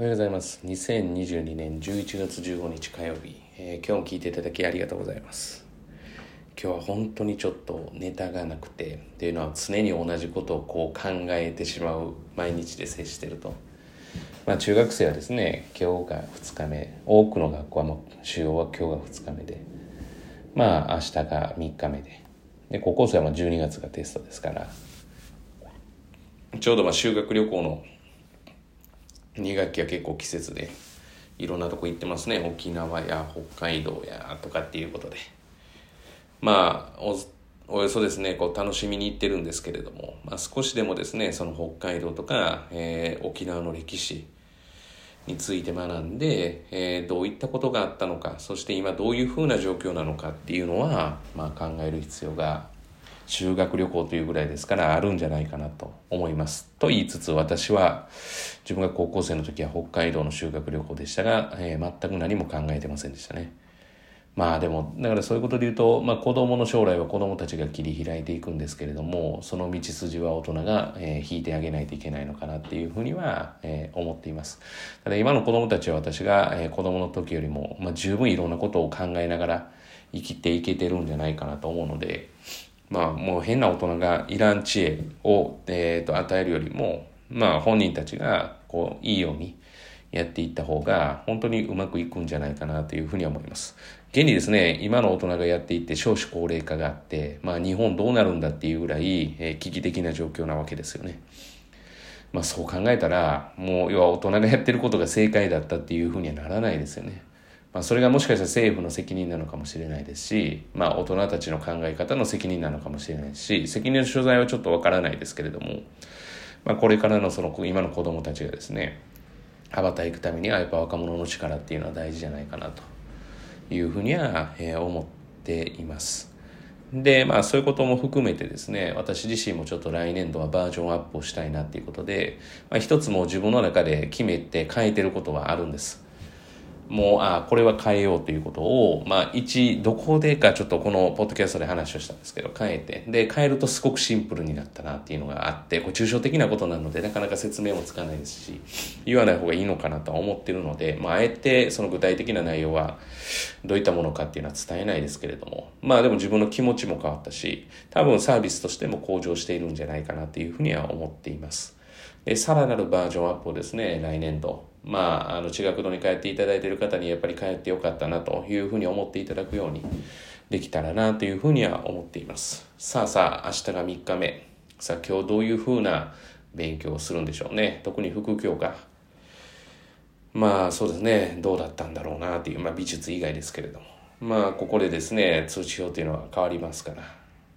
おはようございます。2022年11月15日火曜日、えー、今日も聞いていただきありがとうございます。今日は本当にちょっとネタがなくて、っていうのは常に同じことをこう考えてしまう毎日で接してると。まあ中学生はですね、今日が2日目、多くの学校はもう主要は今日が2日目で、まあ明日が3日目で、で、高校生は12月がテストですから、ちょうどま修学旅行の2学期は結構季節でいろんなとこ行ってますね。沖縄や北海道やとかっていうことで。まあおよそですね。こう楽しみに行ってるんですけれども、まあ、少しでもですねその北海道とか、えー、沖縄の歴史について学んで、えー、どういったことがあったのかそして今どういうふうな状況なのかっていうのは、まあ、考える必要が修学旅行というぐらいですからあるんじゃないかなと思います。と言いつつ私は自分が高校生の時は北海道の修学旅行でしたが、えー、全く何も考えてませんでしたね。まあでも、だからそういうことで言うと、まあ子供の将来は子供たちが切り開いていくんですけれども、その道筋は大人が、えー、引いてあげないといけないのかなっていうふうには、えー、思っています。ただ今の子供たちは私が、えー、子供の時よりも、まあ十分いろんなことを考えながら生きていけてるんじゃないかなと思うので、まあもう変な大人がいらん知恵を、えー、と与えるよりも、まあ本人たちがこういいようにやっていった方が本当にうまくいくんじゃないかなというふうに思います。現にですね、今の大人がやっていって少子高齢化があって、まあ日本どうなるんだっていうぐらい、えー、危機的な状況なわけですよね。まあそう考えたら、もう要は大人がやってることが正解だったっていうふうにはならないですよね。まあ、それがもしかしたら政府の責任なのかもしれないですし、まあ、大人たちの考え方の責任なのかもしれないし責任の所在はちょっとわからないですけれども、まあ、これからのその今の子供たちがですね羽ばたいくためにはやっぱ若者の力っていうのは大事じゃないかなというふうには、えー、思っています。で、まあそういうことも含めてですね、私自身もちょっと来年度はバージョンアップをしたいなっていうことで、まあ一つも自分の中で決めて変えてることはあるんです。もう、あこれは変えようということを、まあ、一、どこでかちょっとこのポッドキャストで話をしたんですけど、変えて、で、変えるとすごくシンプルになったなっていうのがあって、これ抽象的なことなので、なかなか説明もつかないですし、言わない方がいいのかなとは思ってるので、まあ、あえてその具体的な内容はどういったものかっていうのは伝えないですけれども、まあでも自分の気持ちも変わったし、多分サービスとしても向上しているんじゃないかなっていうふうには思っています。で、さらなるバージョンアップをですね、来年度、まあ、あの、地学堂に通っていただいている方にやっぱり帰ってよかったなというふうに思っていただくようにできたらなというふうには思っています。さあさあ、明日が3日目。さあ、今日どういうふうな勉強をするんでしょうね。特に副教科。まあ、そうですね。どうだったんだろうなっていう、まあ、美術以外ですけれども。まあ、ここでですね、通知表というのは変わりますから。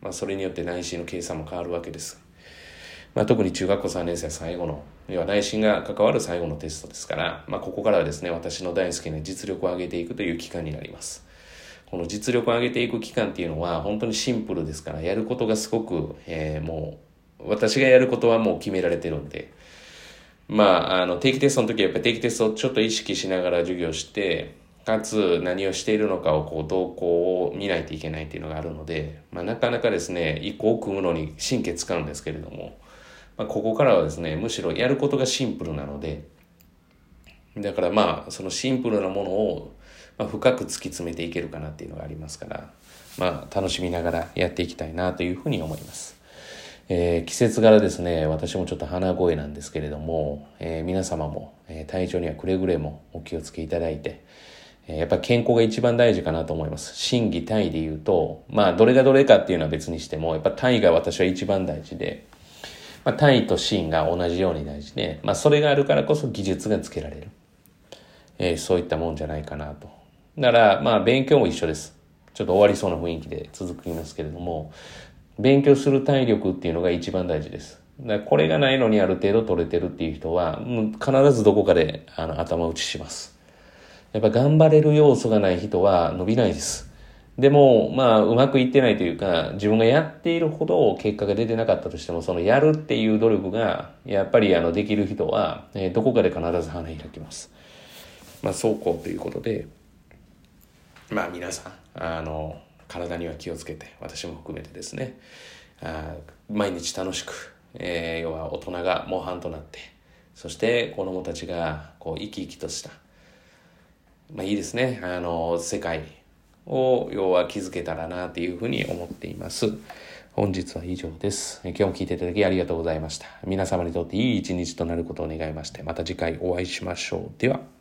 まあ、それによって内心の計算も変わるわけです。まあ、特に中学校3年生最後の、要は内心が関わる最後のテストですから、まあ、ここからはですね、私の大好きな実力を上げていくという期間になります。この実力を上げていく期間っていうのは本当にシンプルですから、やることがすごく、えー、もう、私がやることはもう決められてるんで、まあ、あの、定期テストの時はやっぱり定期テストをちょっと意識しながら授業して、かつ何をしているのかをこう動向を見ないといけないっていうのがあるので、まあ、なかなかですね、一個を組むのに神経使うんですけれども、まあ、ここからはですね、むしろやることがシンプルなので、だからまあ、そのシンプルなものを、まあ、深く突き詰めていけるかなっていうのがありますから、まあ、楽しみながらやっていきたいなというふうに思います。えー、季節柄ですね、私もちょっと鼻声なんですけれども、えー、皆様も、えー、体調にはくれぐれもお気をつけいただいて、えやっぱ健康が一番大事かなと思います。心技体で言うと、まあ、どれがどれかっていうのは別にしても、やっぱ体が私は一番大事で、まあ、単位とシーンが同じように大事で、まあ、それがあるからこそ技術がつけられる。えー、そういったもんじゃないかなと。だから、まあ、勉強も一緒です。ちょっと終わりそうな雰囲気で続きますけれども、勉強する体力っていうのが一番大事です。だこれがないのにある程度取れてるっていう人は、もう必ずどこかであの頭打ちします。やっぱ頑張れる要素がない人は伸びないです。でも、まあ、うまくいってないというか、自分がやっているほど結果が出てなかったとしても、そのやるっていう努力が、やっぱりあの、できる人は、えー、どこかで必ず花開きます。まあ、そうこうということで、まあ、皆さん、あの、体には気をつけて、私も含めてですね、あ毎日楽しく、えー、要は大人が模範となって、そして子供たちがこう生き生きとした、まあいいですね、あの、世界を要は気づけたらなっていうふうに思っています。本日は以上です。今日も聞いていただきありがとうございました。皆様にとっていい一日となることを願いまして、また次回お会いしましょう。では。